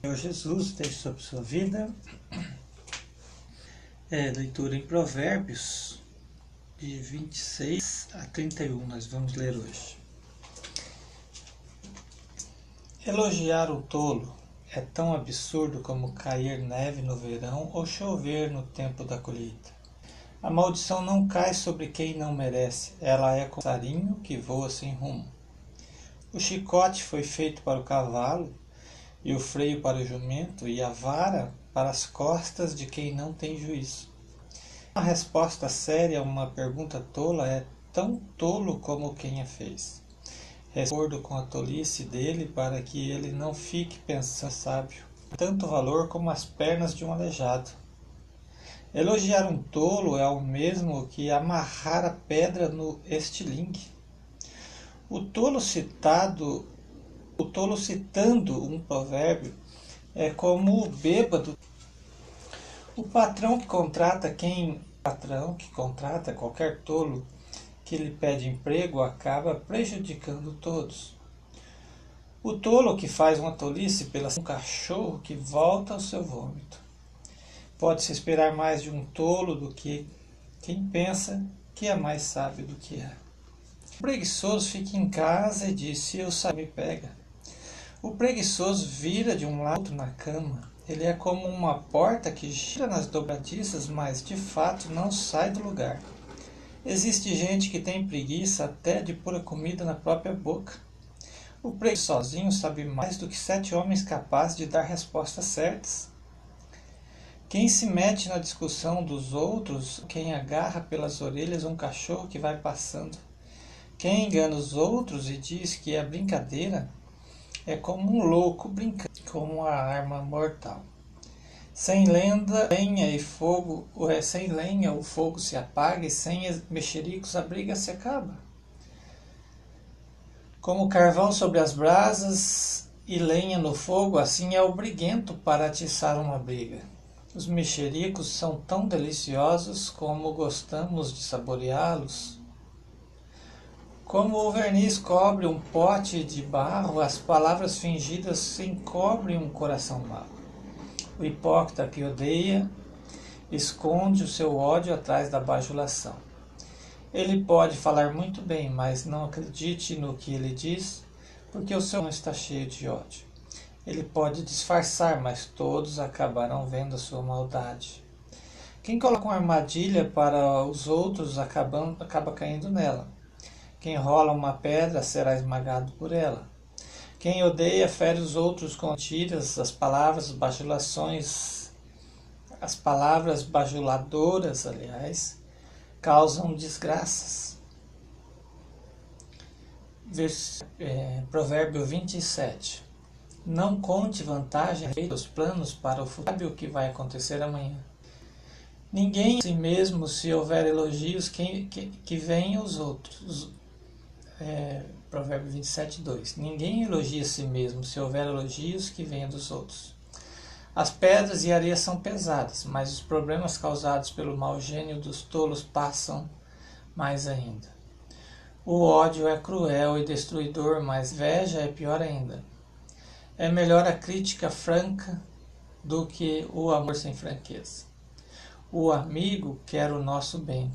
Senhor Jesus, deixe sobre sua vida. É, leitura em Provérbios, de 26 a 31, nós vamos ler hoje. Elogiar o tolo é tão absurdo como cair neve no verão ou chover no tempo da colheita. A maldição não cai sobre quem não merece, ela é como um passarinho que voa sem rumo. O chicote foi feito para o cavalo, e o freio para o jumento, e a vara para as costas de quem não tem juízo. Uma resposta séria a uma pergunta tola é tão tolo como quem a fez. Respondo com a tolice dele para que ele não fique pensando sábio, tanto valor como as pernas de um aleijado. Elogiar um tolo é o mesmo que amarrar a pedra no estilingue. O tolo citado, o tolo citando um provérbio é como o bêbado. O patrão que contrata quem patrão que contrata qualquer tolo que lhe pede emprego acaba prejudicando todos. O tolo que faz uma tolice pela um cachorro que volta ao seu vômito. Pode-se esperar mais de um tolo do que quem pensa que é mais sábio do que é. O preguiçoso fica em casa e diz: Se eu sair, me pega. O preguiçoso vira de um lado na cama. Ele é como uma porta que gira nas dobradiças, mas de fato não sai do lugar. Existe gente que tem preguiça até de pôr a comida na própria boca. O preguiçoso sozinho sabe mais do que sete homens capazes de dar respostas certas. Quem se mete na discussão dos outros, quem agarra pelas orelhas um cachorro que vai passando. Quem engana os outros e diz que é brincadeira, é como um louco brincando com uma arma mortal. Sem lenda, lenha e fogo, é, sem lenha o fogo se apaga e sem mexericos a briga se acaba. Como carvão sobre as brasas e lenha no fogo, assim é o briguento para atiçar uma briga. Os mexericos são tão deliciosos como gostamos de saboreá-los. Como o verniz cobre um pote de barro, as palavras fingidas encobrem um coração mau. O hipócrita que odeia esconde o seu ódio atrás da bajulação. Ele pode falar muito bem, mas não acredite no que ele diz, porque o seu não está cheio de ódio. Ele pode disfarçar, mas todos acabarão vendo a sua maldade. Quem coloca uma armadilha para os outros acaba, acaba caindo nela. Quem rola uma pedra será esmagado por ela. Quem odeia fere os outros com tiras, as palavras bajulações, as palavras bajuladoras, aliás, causam desgraças. É, provérbio 27. Não conte vantagem dos planos para o futuro que vai acontecer amanhã. Ninguém si mesmo se houver elogios que, que venham os outros. É, provérbio 27, 2. Ninguém elogia a si mesmo se houver elogios que venham dos outros. As pedras e areia são pesadas, mas os problemas causados pelo mau gênio dos tolos passam mais ainda. O ódio é cruel e destruidor, mas veja é pior ainda. É melhor a crítica franca do que o amor sem franqueza. O amigo quer o nosso bem,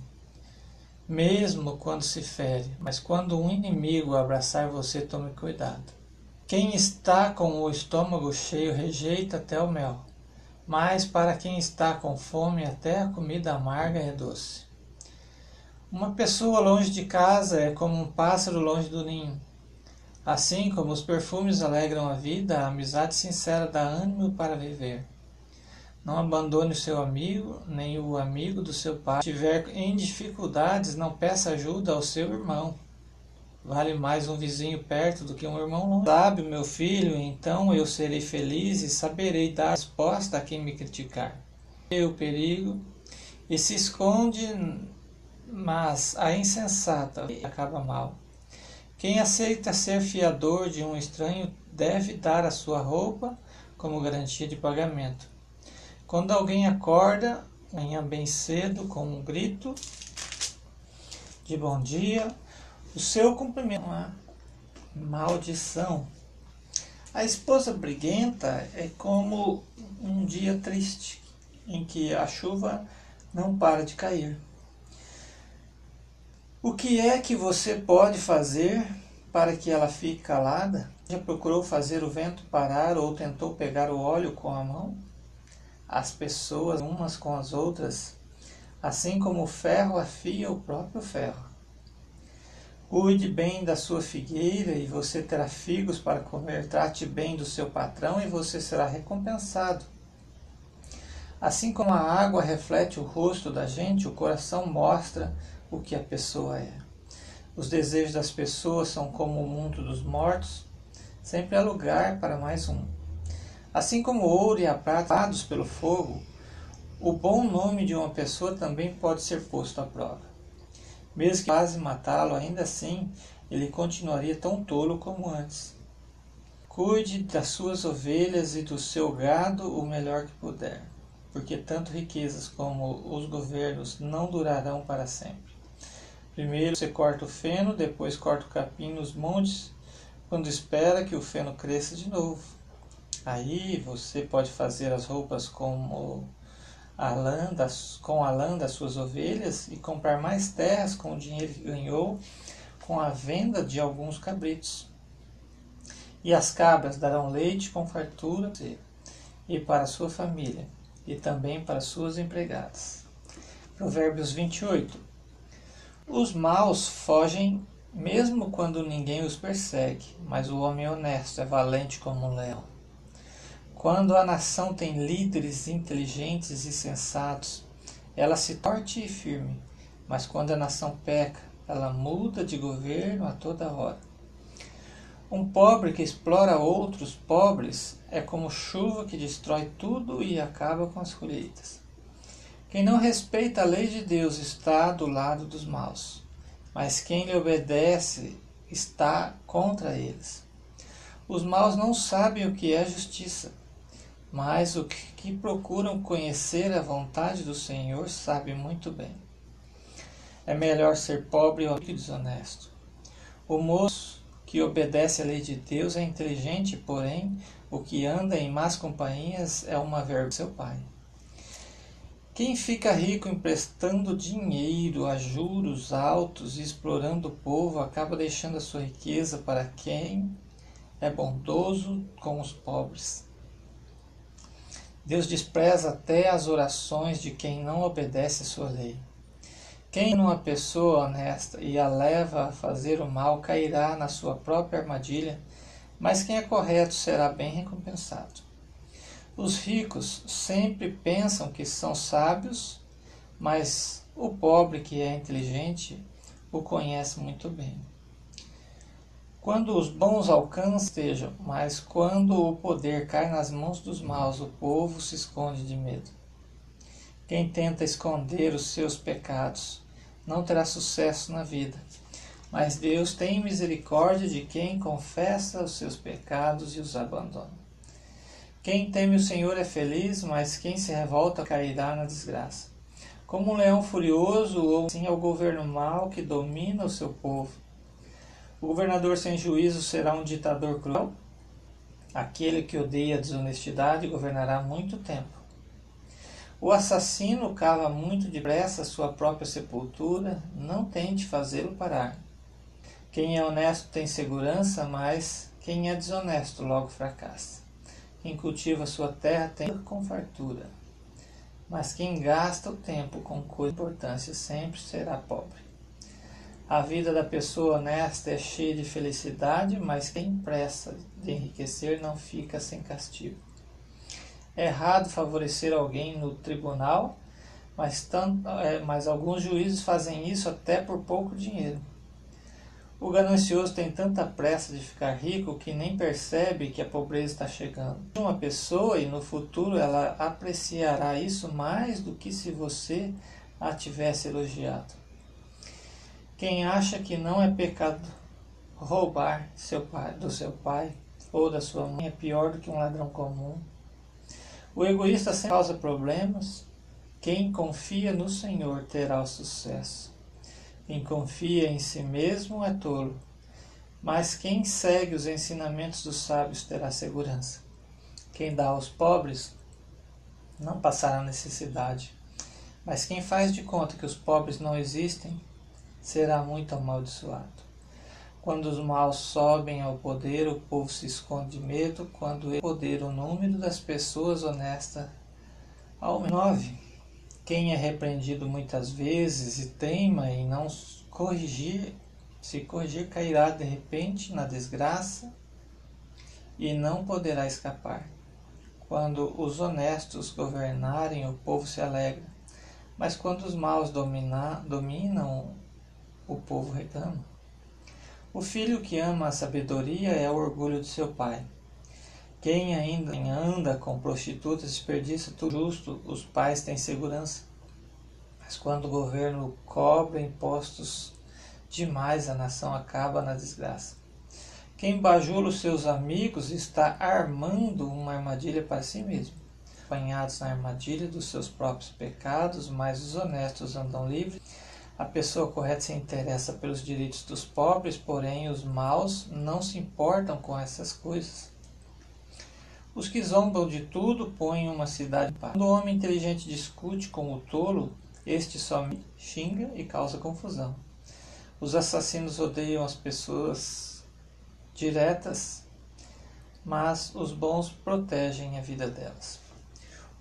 mesmo quando se fere, mas quando um inimigo abraçar você, tome cuidado. Quem está com o estômago cheio rejeita até o mel, mas para quem está com fome, até a comida amarga é doce. Uma pessoa longe de casa é como um pássaro longe do ninho. Assim como os perfumes alegram a vida, a amizade sincera dá ânimo para viver. Não abandone o seu amigo, nem o amigo do seu pai. Se estiver em dificuldades, não peça ajuda ao seu irmão. Vale mais um vizinho perto do que um irmão longe. Sabe, meu filho, então eu serei feliz e saberei dar resposta a quem me criticar. O perigo e se esconde, mas a insensata acaba mal. Quem aceita ser fiador de um estranho deve dar a sua roupa como garantia de pagamento. Quando alguém acorda, manhã bem cedo, com um grito de bom dia, o seu cumprimento é uma maldição. A esposa briguenta é como um dia triste, em que a chuva não para de cair. O que é que você pode fazer para que ela fique calada? Já procurou fazer o vento parar ou tentou pegar o óleo com a mão? As pessoas umas com as outras, assim como o ferro afia o próprio ferro. Cuide bem da sua figueira e você terá figos para comer. Trate bem do seu patrão e você será recompensado. Assim como a água reflete o rosto da gente, o coração mostra o que a pessoa é. Os desejos das pessoas são como o mundo dos mortos, sempre há lugar para mais um. Assim como o ouro e a prata dados pelo fogo, o bom nome de uma pessoa também pode ser posto à prova. Mesmo que quase matá-lo, ainda assim ele continuaria tão tolo como antes. Cuide das suas ovelhas e do seu gado o melhor que puder porque tanto riquezas como os governos não durarão para sempre. Primeiro você corta o feno, depois corta o capim nos montes, quando espera que o feno cresça de novo. Aí você pode fazer as roupas como a lã das, com a lã das suas ovelhas e comprar mais terras com o dinheiro que ganhou com a venda de alguns cabritos. E as cabras darão leite com fartura e para sua família e também para suas empregadas. Provérbios 28. Os maus fogem mesmo quando ninguém os persegue, mas o homem honesto é valente como um leão. Quando a nação tem líderes inteligentes e sensatos, ela se torte e firme, mas quando a nação peca, ela muda de governo a toda hora. Um pobre que explora outros pobres é como chuva que destrói tudo e acaba com as colheitas. Quem não respeita a lei de Deus está do lado dos maus, mas quem lhe obedece está contra eles. Os maus não sabem o que é justiça, mas o que procuram conhecer a vontade do Senhor sabe muito bem. É melhor ser pobre ou desonesto. O moço que obedece à lei de Deus é inteligente, porém, o que anda em más companhias é uma vergonha seu pai. Quem fica rico emprestando dinheiro a juros altos e explorando o povo acaba deixando a sua riqueza para quem é bondoso com os pobres. Deus despreza até as orações de quem não obedece sua lei. Quem numa pessoa honesta e a leva a fazer o mal cairá na sua própria armadilha, mas quem é correto será bem recompensado. Os ricos sempre pensam que são sábios, mas o pobre que é inteligente o conhece muito bem. Quando os bons alcançam, estejam, mas quando o poder cai nas mãos dos maus, o povo se esconde de medo. Quem tenta esconder os seus pecados não terá sucesso na vida. Mas Deus tem misericórdia de quem confessa os seus pecados e os abandona. Quem teme o Senhor é feliz, mas quem se revolta cairá na desgraça. Como um leão furioso, ou assim é o governo mau que domina o seu povo. O governador sem juízo será um ditador cruel. Aquele que odeia a desonestidade governará muito tempo. O assassino cava muito depressa sua própria sepultura, não tente fazê-lo parar. Quem é honesto tem segurança, mas quem é desonesto logo fracassa. Quem cultiva sua terra tem com fartura, mas quem gasta o tempo com coisa de importância sempre será pobre. A vida da pessoa honesta é cheia de felicidade, mas quem pressa de enriquecer não fica sem castigo. É errado favorecer alguém no tribunal, mas, tanto, é, mas alguns juízes fazem isso até por pouco dinheiro. O ganancioso tem tanta pressa de ficar rico que nem percebe que a pobreza está chegando. Uma pessoa e no futuro ela apreciará isso mais do que se você a tivesse elogiado. Quem acha que não é pecado roubar seu pai, do seu pai ou da sua mãe é pior do que um ladrão comum. O egoísta sempre causa problemas. Quem confia no Senhor terá o sucesso. Quem confia em si mesmo é tolo. Mas quem segue os ensinamentos dos sábios terá segurança. Quem dá aos pobres não passará necessidade. Mas quem faz de conta que os pobres não existem será muito amaldiçoado. Quando os maus sobem ao poder, o povo se esconde de medo. Quando é poder, o número das pessoas honestas aumenta. 9. Quem é repreendido muitas vezes e teima em não corrigir, se corrigir, cairá de repente na desgraça e não poderá escapar. Quando os honestos governarem, o povo se alegra. Mas quando os maus dominar, dominam, o povo reclama. O filho que ama a sabedoria é o orgulho de seu pai. Quem ainda anda com prostitutas desperdiça tudo justo, os pais têm segurança. Mas quando o governo cobra impostos demais, a nação acaba na desgraça. Quem bajula os seus amigos está armando uma armadilha para si mesmo. Apanhados na armadilha dos seus próprios pecados, mas os honestos andam livres a pessoa correta se interessa pelos direitos dos pobres, porém os maus não se importam com essas coisas. Os que zombam de tudo põem uma cidade em paz. Quando o homem inteligente discute com o tolo, este só xinga e causa confusão. Os assassinos odeiam as pessoas diretas, mas os bons protegem a vida delas.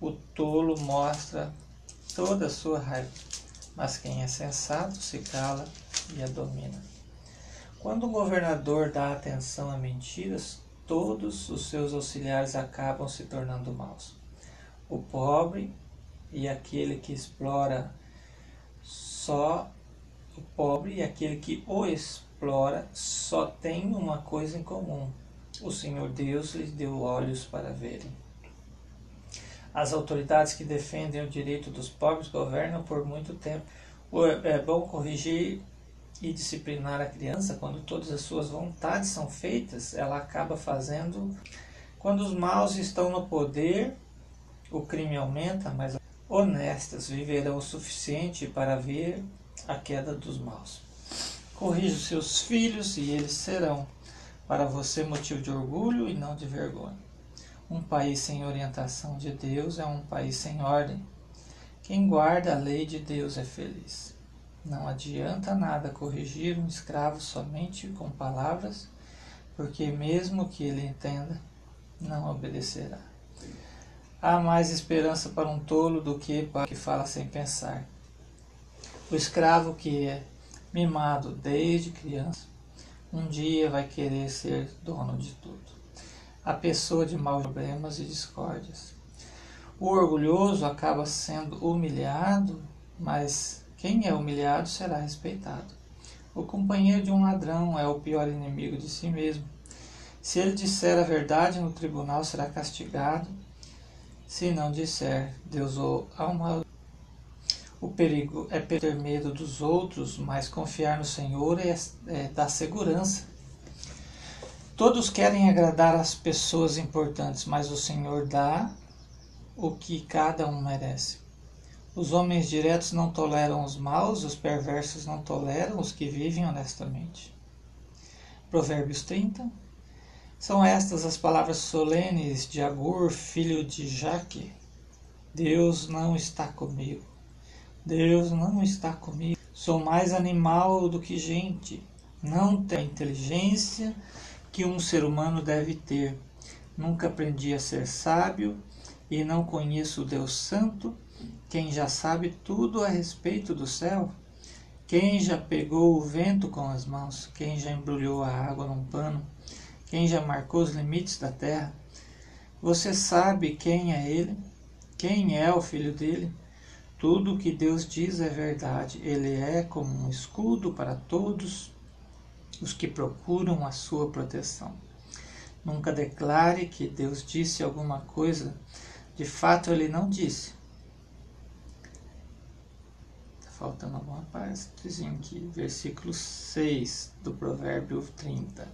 O tolo mostra toda a sua raiva mas quem é sensato se cala e a domina. Quando o governador dá atenção a mentiras, todos os seus auxiliares acabam se tornando maus. O pobre e aquele que explora só o pobre e aquele que o explora só têm uma coisa em comum. O Senhor Deus lhes deu olhos para verem. As autoridades que defendem o direito dos pobres governam por muito tempo. É bom corrigir e disciplinar a criança quando todas as suas vontades são feitas, ela acaba fazendo. Quando os maus estão no poder, o crime aumenta, mas honestas viverão o suficiente para ver a queda dos maus. Corrija os seus filhos e eles serão para você motivo de orgulho e não de vergonha. Um país sem orientação de Deus é um país sem ordem. Quem guarda a lei de Deus é feliz. Não adianta nada corrigir um escravo somente com palavras, porque mesmo que ele entenda, não obedecerá. Há mais esperança para um tolo do que para que fala sem pensar. O escravo que é mimado desde criança, um dia vai querer ser dono de tudo a pessoa de maus problemas e discórdias. O orgulhoso acaba sendo humilhado, mas quem é humilhado será respeitado. O companheiro de um ladrão é o pior inimigo de si mesmo. Se ele disser a verdade no tribunal, será castigado. Se não disser, Deus o amaldiçoa. O perigo é ter medo dos outros, mas confiar no Senhor é, é dar segurança. Todos querem agradar as pessoas importantes, mas o Senhor dá o que cada um merece. Os homens diretos não toleram os maus, os perversos não toleram os que vivem honestamente. Provérbios 30. São estas as palavras solenes de Agur, filho de Jaque. Deus não está comigo. Deus não está comigo. Sou mais animal do que gente. Não tenho inteligência que um ser humano deve ter. Nunca aprendi a ser sábio e não conheço o Deus Santo, quem já sabe tudo a respeito do céu. Quem já pegou o vento com as mãos? Quem já embrulhou a água num pano? Quem já marcou os limites da terra? Você sabe quem é ele? Quem é o filho dele? Tudo o que Deus diz é verdade. Ele é como um escudo para todos os que procuram a sua proteção. Nunca declare que Deus disse alguma coisa, de fato ele não disse. Está faltando alguma partezinha aqui, versículo 6 do Provérbio 30.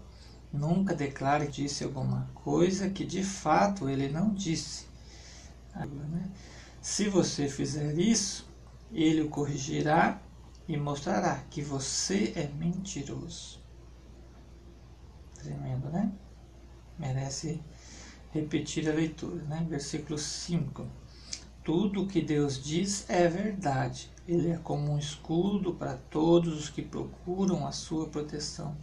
Nunca declare que disse alguma coisa que de fato ele não disse. Né? Se você fizer isso, ele o corrigirá e mostrará que você é mentiroso. Tremendo, né? Merece repetir a leitura, né? Versículo 5. Tudo o que Deus diz é verdade. Ele é como um escudo para todos os que procuram a sua proteção.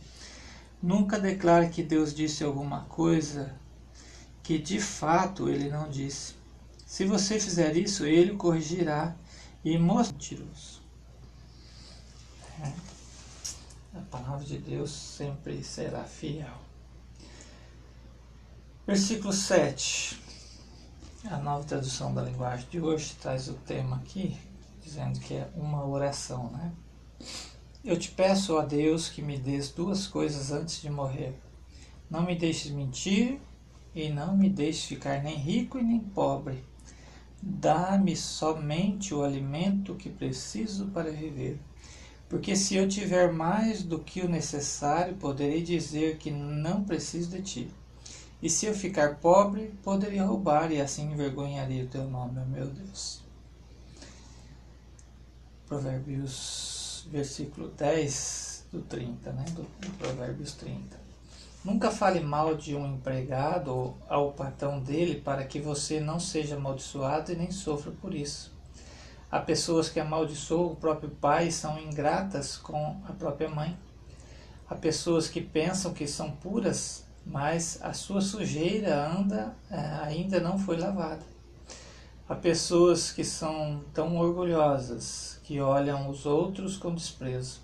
Nunca declare que Deus disse alguma coisa que de fato ele não disse. Se você fizer isso, ele o corrigirá e mentiroso. É. A palavra de Deus sempre será fiel. Versículo 7. A nova tradução da linguagem de hoje traz o tema aqui, dizendo que é uma oração, né? Eu te peço a Deus que me dês duas coisas antes de morrer. Não me deixes mentir e não me deixes ficar nem rico e nem pobre. Dá-me somente o alimento que preciso para viver. Porque se eu tiver mais do que o necessário, poderei dizer que não preciso de ti. E se eu ficar pobre, poderia roubar e assim envergonharia o teu nome, meu Deus. Provérbios, versículo 10 do 30, né? Do, do Provérbios 30. Nunca fale mal de um empregado ou ao patrão dele para que você não seja amaldiçoado e nem sofra por isso. Há pessoas que amaldiçoam o próprio pai e são ingratas com a própria mãe. Há pessoas que pensam que são puras mas a sua sujeira anda, é, ainda não foi lavada. Há pessoas que são tão orgulhosas que olham os outros com desprezo.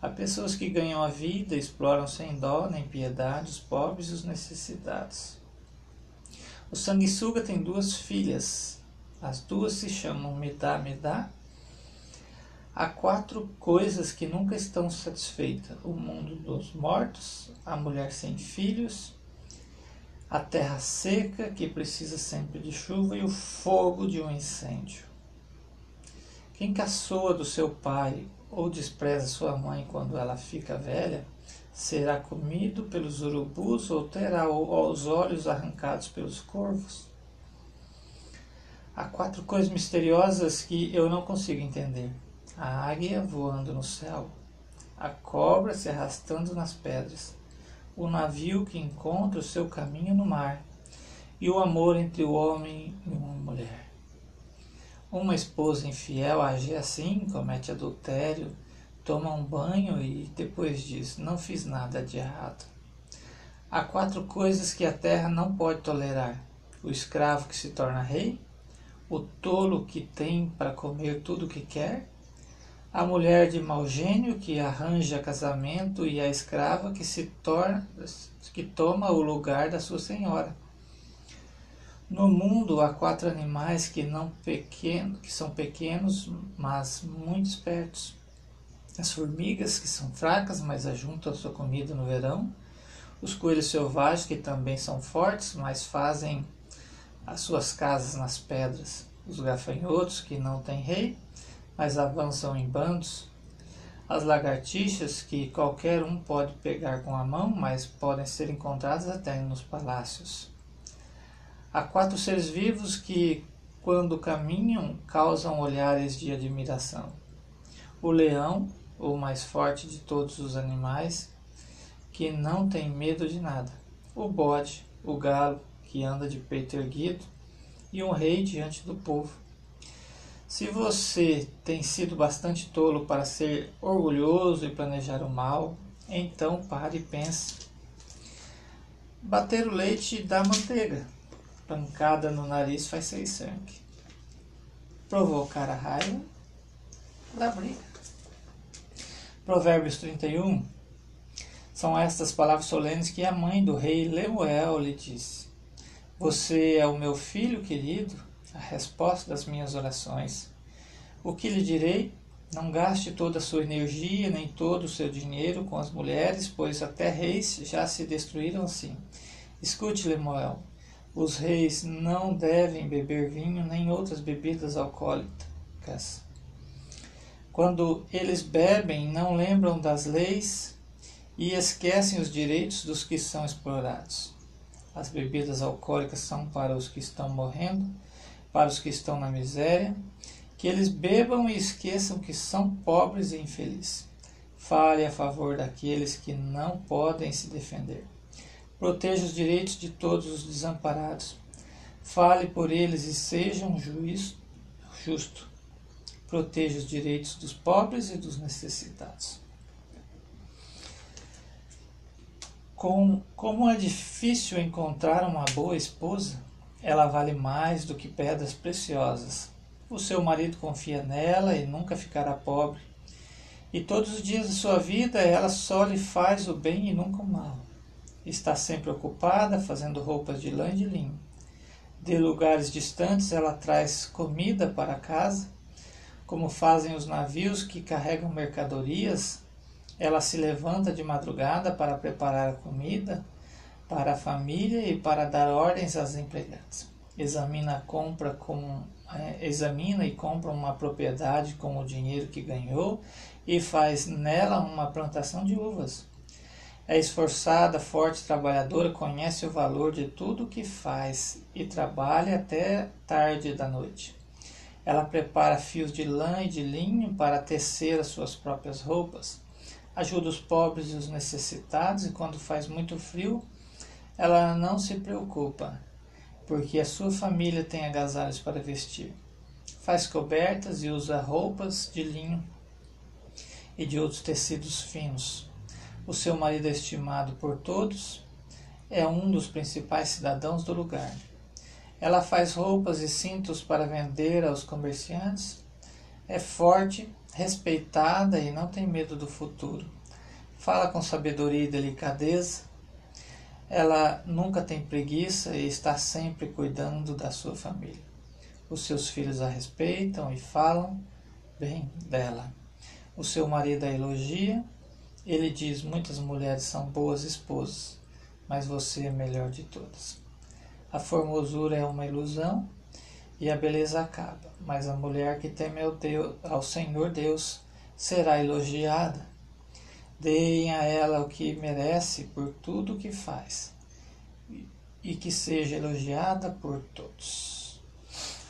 Há pessoas que ganham a vida, exploram sem dó nem piedade os pobres e os necessitados. O sanguessuga tem duas filhas. As duas se chamam Medá Medá Há quatro coisas que nunca estão satisfeitas: o mundo dos mortos, a mulher sem filhos, a terra seca que precisa sempre de chuva e o fogo de um incêndio. Quem caçoa do seu pai ou despreza sua mãe quando ela fica velha, será comido pelos urubus ou terá os olhos arrancados pelos corvos. Há quatro coisas misteriosas que eu não consigo entender a águia voando no céu, a cobra se arrastando nas pedras, o navio que encontra o seu caminho no mar, e o amor entre o homem e uma mulher. Uma esposa infiel age assim, comete adultério, toma um banho e depois diz: Não fiz nada de errado. Há quatro coisas que a terra não pode tolerar: o escravo que se torna rei, o tolo que tem para comer tudo o que quer, a mulher de mau gênio que arranja casamento e a escrava que se torna que toma o lugar da sua senhora. No mundo há quatro animais que não pequeno, que são pequenos, mas muito espertos. As formigas que são fracas, mas ajuntam sua comida no verão. Os coelhos selvagens que também são fortes, mas fazem as suas casas nas pedras. Os gafanhotos que não têm rei mas avançam em bandos. As lagartixas, que qualquer um pode pegar com a mão, mas podem ser encontradas até nos palácios. Há quatro seres vivos que, quando caminham, causam olhares de admiração. O leão, o mais forte de todos os animais, que não tem medo de nada. O bode, o galo, que anda de peito erguido, e um rei diante do povo. Se você tem sido bastante tolo para ser orgulhoso e planejar o mal, então pare e pense. Bater o leite dá manteiga. Pancada no nariz faz sair sangue. Provocar a raiva dá briga. Provérbios 31 são estas palavras solenes que a mãe do rei Lemuel lhe disse: Você é o meu filho querido a resposta das minhas orações. O que lhe direi? Não gaste toda a sua energia nem todo o seu dinheiro com as mulheres, pois até reis já se destruíram assim. Escute, Lemuel. Os reis não devem beber vinho nem outras bebidas alcoólicas. Quando eles bebem, não lembram das leis e esquecem os direitos dos que são explorados. As bebidas alcoólicas são para os que estão morrendo para os que estão na miséria, que eles bebam e esqueçam que são pobres e infelizes. Fale a favor daqueles que não podem se defender. Proteja os direitos de todos os desamparados. Fale por eles e seja um juiz justo. Proteja os direitos dos pobres e dos necessitados. Com, como é difícil encontrar uma boa esposa, ela vale mais do que pedras preciosas. O seu marido confia nela e nunca ficará pobre. E todos os dias de sua vida ela só lhe faz o bem e nunca o mal. Está sempre ocupada fazendo roupas de lã e de linho. De lugares distantes ela traz comida para casa, como fazem os navios que carregam mercadorias. Ela se levanta de madrugada para preparar a comida para a família e para dar ordens às empregadas. Examina compra com é, examina e compra uma propriedade com o dinheiro que ganhou e faz nela uma plantação de uvas. É esforçada, forte, trabalhadora, conhece o valor de tudo o que faz e trabalha até tarde da noite. Ela prepara fios de lã e de linho para tecer as suas próprias roupas. Ajuda os pobres e os necessitados, e quando faz muito frio, ela não se preocupa, porque a sua família tem agasalhos para vestir. Faz cobertas e usa roupas de linho e de outros tecidos finos. O seu marido é estimado por todos, é um dos principais cidadãos do lugar. Ela faz roupas e cintos para vender aos comerciantes. É forte, respeitada e não tem medo do futuro. Fala com sabedoria e delicadeza. Ela nunca tem preguiça e está sempre cuidando da sua família. Os seus filhos a respeitam e falam bem dela. O seu marido a elogia ele diz: Muitas mulheres são boas esposas, mas você é melhor de todas. A formosura é uma ilusão e a beleza acaba, mas a mulher que teme ao, Deus, ao Senhor Deus será elogiada. Deem a ela o que merece por tudo o que faz e que seja elogiada por todos.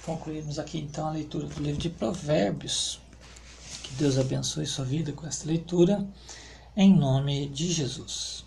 Concluímos aqui então a leitura do livro de Provérbios. Que Deus abençoe sua vida com esta leitura em nome de Jesus.